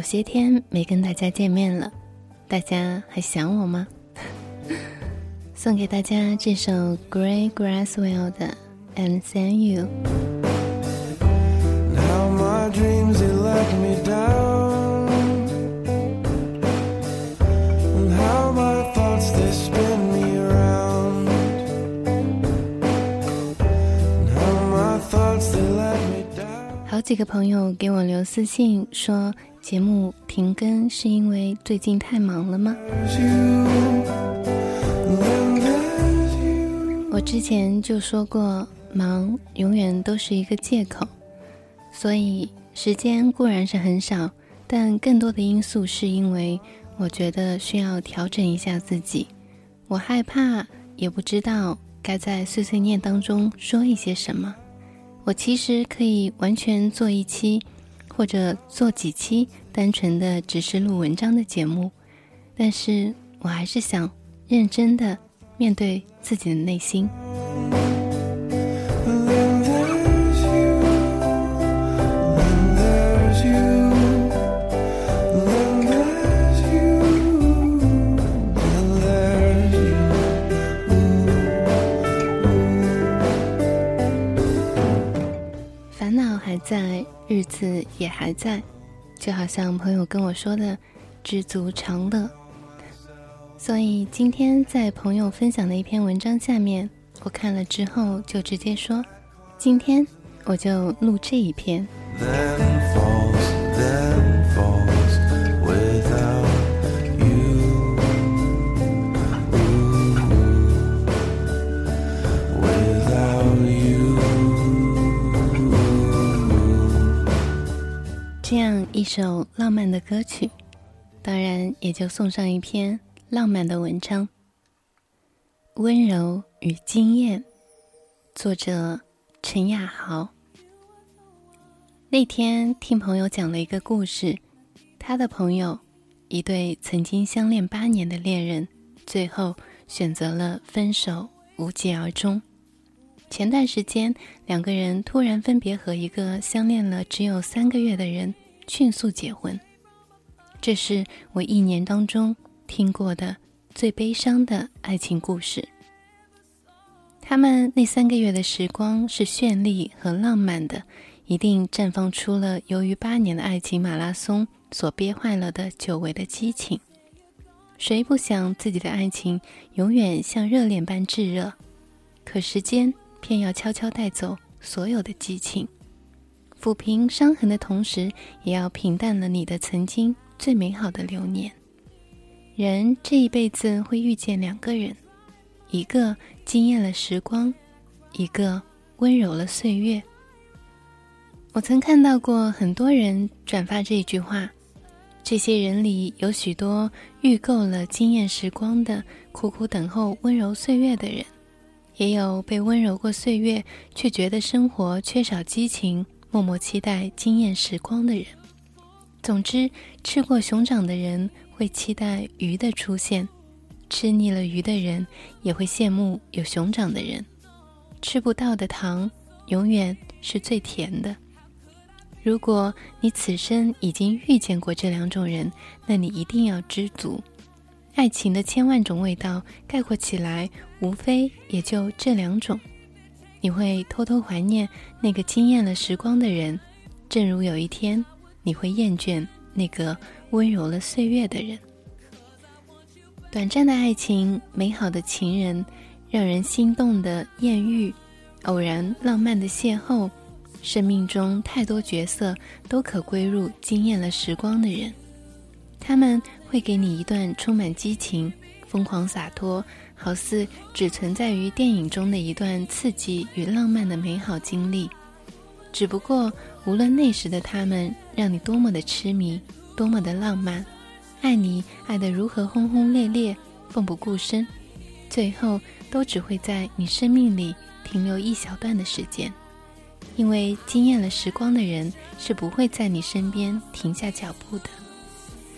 有些天没跟大家见面了，大家还想我吗？送给大家这首 Gray Grasswell 的《And Thank You》。好几个朋友给我留私信说，节目停更是因为最近太忙了吗？我之前就说过，忙永远都是一个借口，所以时间固然是很少，但更多的因素是因为我觉得需要调整一下自己。我害怕，也不知道该在碎碎念当中说一些什么。我其实可以完全做一期，或者做几期，单纯的只是录文章的节目，但是我还是想认真的。面对自己的内心。也还在，就好像朋友跟我说的：“知足常乐。”所以今天在朋友分享的一篇文章下面，我看了之后就直接说，今天我就录这一篇。一首浪漫的歌曲，当然也就送上一篇。浪漫的文章，温柔与惊艳，作者陈亚豪。那天听朋友讲了一个故事，他的朋友，一对曾经相恋八年的恋人，最后选择了分手，无疾而终。前段时间，两个人突然分别和一个相恋了只有三个月的人迅速结婚，这是我一年当中。听过的最悲伤的爱情故事。他们那三个月的时光是绚丽和浪漫的，一定绽放出了由于八年的爱情马拉松所憋坏了的久违的激情。谁不想自己的爱情永远像热恋般炙热？可时间偏要悄悄带走所有的激情，抚平伤痕的同时，也要平淡了你的曾经最美好的流年。人这一辈子会遇见两个人，一个惊艳了时光，一个温柔了岁月。我曾看到过很多人转发这句话，这些人里有许多遇够了惊艳时光的，苦苦等候温柔岁月的人，也有被温柔过岁月却觉得生活缺少激情，默默期待惊艳时光的人。总之，吃过熊掌的人。会期待鱼的出现，吃腻了鱼的人也会羡慕有熊掌的人。吃不到的糖永远是最甜的。如果你此生已经遇见过这两种人，那你一定要知足。爱情的千万种味道概括起来，无非也就这两种。你会偷偷怀念那个惊艳了时光的人，正如有一天你会厌倦那个。温柔了岁月的人，短暂的爱情，美好的情人，让人心动的艳遇，偶然浪漫的邂逅，生命中太多角色都可归入惊艳了时光的人。他们会给你一段充满激情、疯狂洒脱，好似只存在于电影中的一段刺激与浪漫的美好经历。只不过无论那时的他们让你多么的痴迷，多么的浪漫，爱你爱得如何轰轰烈烈，奋不顾身，最后都只会在你生命里停留一小段的时间。因为惊艳了时光的人是不会在你身边停下脚步的，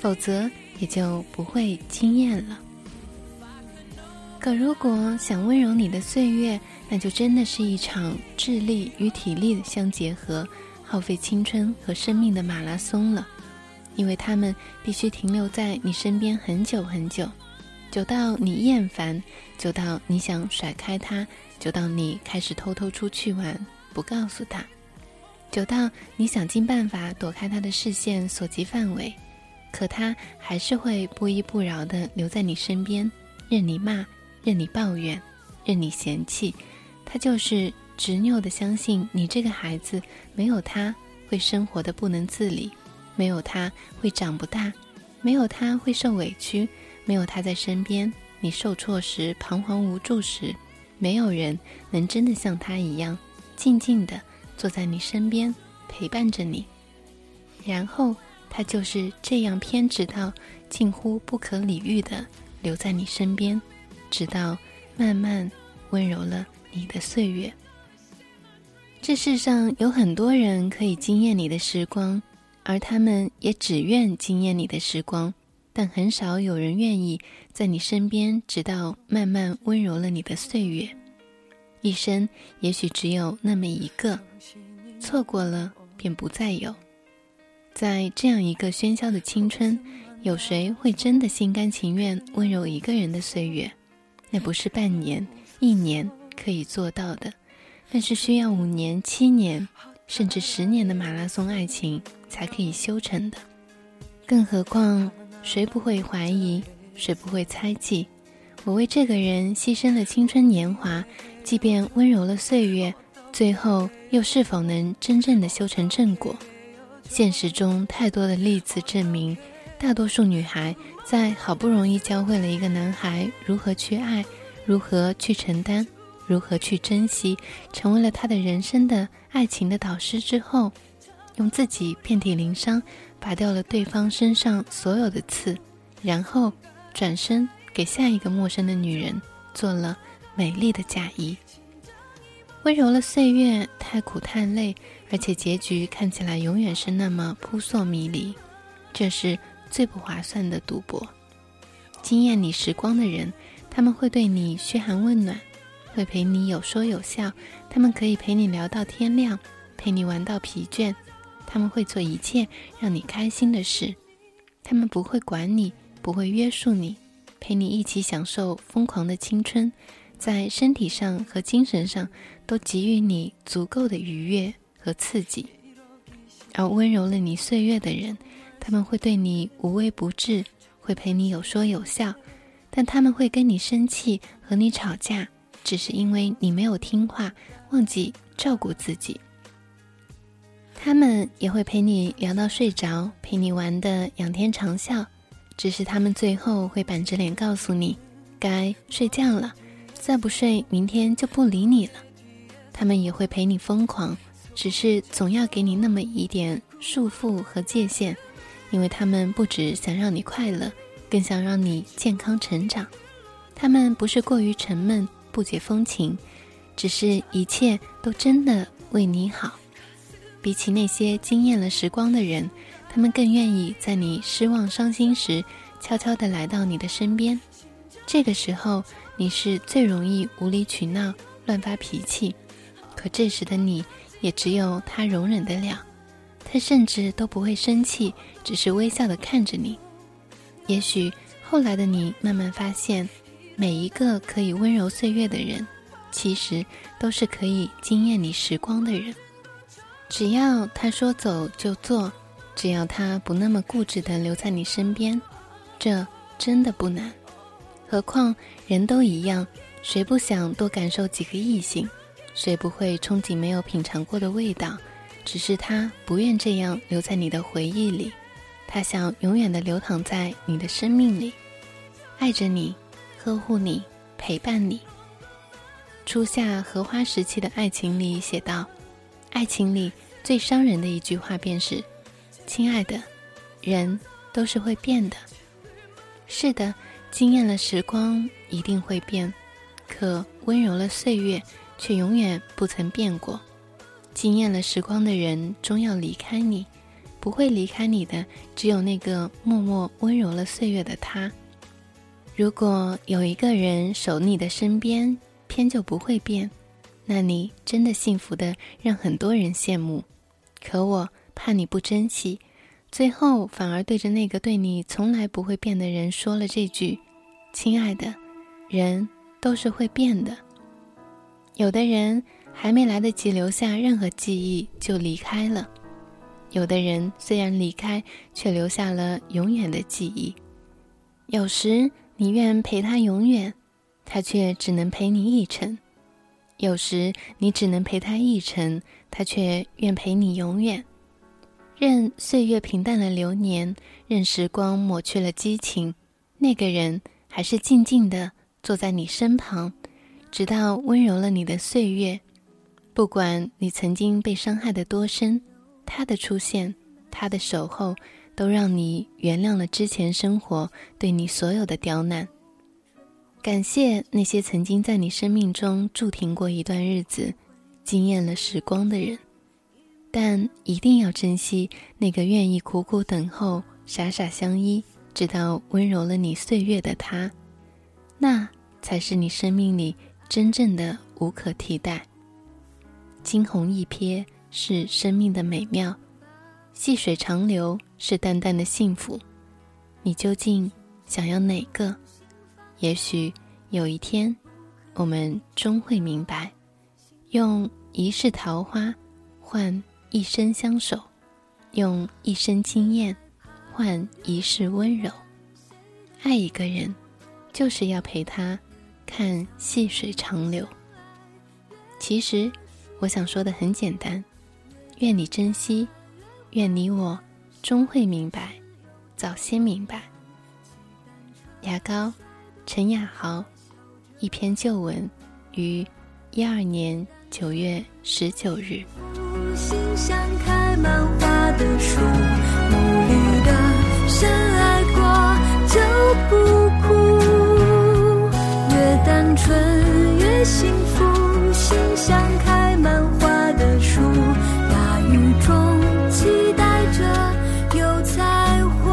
否则也就不会惊艳了。可如果想温柔你的岁月，那就真的是一场智力与体力的相结合、耗费青春和生命的马拉松了。因为他们必须停留在你身边很久很久，久到你厌烦，久到你想甩开他，久到你开始偷偷出去玩。不告诉他，久到你想尽办法躲开他的视线所及范围，可他还是会不依不饶地留在你身边，任你骂，任你抱怨，任你嫌弃。他就是执拗地相信你这个孩子没有他会生活的不能自理，没有他会长不大，没有他会受委屈，没有他在身边，你受挫时彷徨无助时，没有人能真的像他一样。静静地坐在你身边，陪伴着你，然后他就是这样偏执到近乎不可理喻的留在你身边，直到慢慢温柔了你的岁月。这世上有很多人可以惊艳你的时光，而他们也只愿惊艳你的时光，但很少有人愿意在你身边，直到慢慢温柔了你的岁月。一生也许只有那么一个，错过了便不再有。在这样一个喧嚣的青春，有谁会真的心甘情愿温柔一个人的岁月？那不是半年、一年可以做到的，那是需要五年、七年，甚至十年的马拉松爱情才可以修成的。更何况，谁不会怀疑？谁不会猜忌？我为这个人牺牲了青春年华。即便温柔了岁月，最后又是否能真正的修成正果？现实中太多的例子证明，大多数女孩在好不容易教会了一个男孩如何去爱，如何去承担，如何去珍惜，成为了他的人生的爱情的导师之后，用自己遍体鳞伤，拔掉了对方身上所有的刺，然后转身给下一个陌生的女人做了。美丽的嫁衣，温柔了岁月，太苦太累，而且结局看起来永远是那么扑朔迷离，这是最不划算的赌博。惊艳你时光的人，他们会对你嘘寒问暖，会陪你有说有笑，他们可以陪你聊到天亮，陪你玩到疲倦，他们会做一切让你开心的事，他们不会管你，不会约束你，陪你一起享受疯狂的青春。在身体上和精神上都给予你足够的愉悦和刺激，而温柔了你岁月的人，他们会对你无微不至，会陪你有说有笑，但他们会跟你生气和你吵架，只是因为你没有听话，忘记照顾自己。他们也会陪你聊到睡着，陪你玩的仰天长啸，只是他们最后会板着脸告诉你，该睡觉了。再不睡，明天就不理你了。他们也会陪你疯狂，只是总要给你那么一点束缚和界限，因为他们不只想让你快乐，更想让你健康成长。他们不是过于沉闷、不解风情，只是一切都真的为你好。比起那些惊艳了时光的人，他们更愿意在你失望、伤心时，悄悄地来到你的身边。这个时候。你是最容易无理取闹、乱发脾气，可这时的你也只有他容忍得了，他甚至都不会生气，只是微笑的看着你。也许后来的你慢慢发现，每一个可以温柔岁月的人，其实都是可以惊艳你时光的人。只要他说走就做，只要他不那么固执的留在你身边，这真的不难。何况人都一样，谁不想多感受几个异性？谁不会憧憬没有品尝过的味道？只是他不愿这样留在你的回忆里，他想永远的流淌在你的生命里，爱着你，呵护你，陪伴你。初夏荷花时期的爱情里写道：“爱情里最伤人的一句话便是：“亲爱的，人都是会变的。”是的，惊艳了时光一定会变，可温柔了岁月却永远不曾变过。惊艳了时光的人终要离开你，不会离开你的只有那个默默温柔了岁月的他。如果有一个人守你的身边，偏就不会变。那你真的幸福的让很多人羡慕，可我怕你不珍惜，最后反而对着那个对你从来不会变的人说了这句：“亲爱的，人都是会变的。”有的人还没来得及留下任何记忆就离开了，有的人虽然离开，却留下了永远的记忆。有时你愿陪他永远，他却只能陪你一程。有时你只能陪他一程，他却愿陪你永远。任岁月平淡了流年，任时光抹去了激情，那个人还是静静地坐在你身旁，直到温柔了你的岁月。不管你曾经被伤害的多深，他的出现，他的守候，都让你原谅了之前生活对你所有的刁难。感谢那些曾经在你生命中驻停过一段日子、惊艳了时光的人，但一定要珍惜那个愿意苦苦等候、傻傻相依，直到温柔了你岁月的他，那才是你生命里真正的无可替代。惊鸿一瞥是生命的美妙，细水长流是淡淡的幸福。你究竟想要哪个？也许有一天，我们终会明白，用一世桃花换一生相守，用一生经验换一世温柔。爱一个人，就是要陪他看细水长流。其实，我想说的很简单：愿你珍惜，愿你我终会明白，早些明白。牙膏。陈雅豪一篇旧文，于一二年九月十九日。心像开满花的树，努力的深爱过就不哭。越单纯越幸福，心像开满花的树，大雨中期待着有彩虹。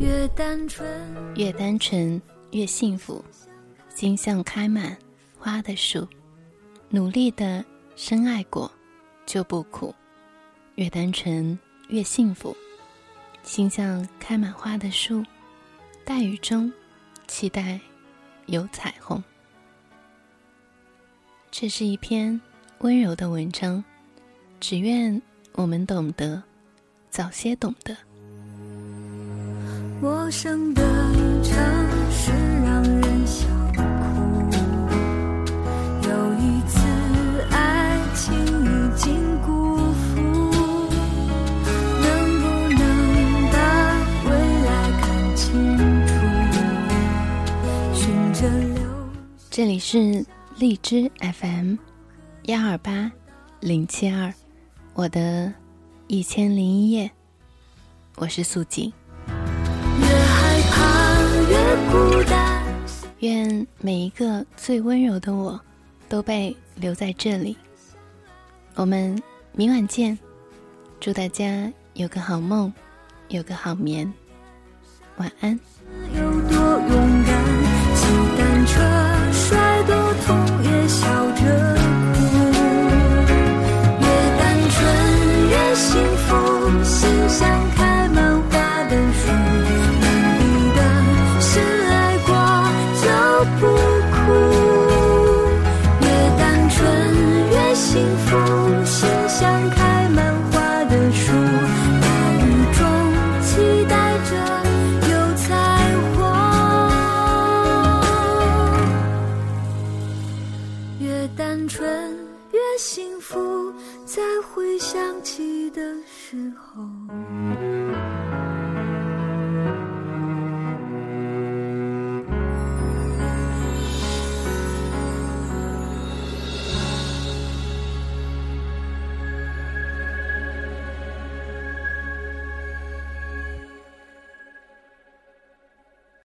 越单纯，越单纯越幸福，心像开满花的树，努力的深爱过就不苦。越单纯越幸福，心像开满花的树，大雨中期待有彩虹。这是一篇温柔的文章，只愿我们懂得，早些懂得。陌生的城市这里是荔枝 FM，幺二八零七二，我的一千零一夜，我是素锦。越害怕越孤单愿每一个最温柔的我，都被留在这里。我们明晚见，祝大家有个好梦，有个好眠，晚安。的时候。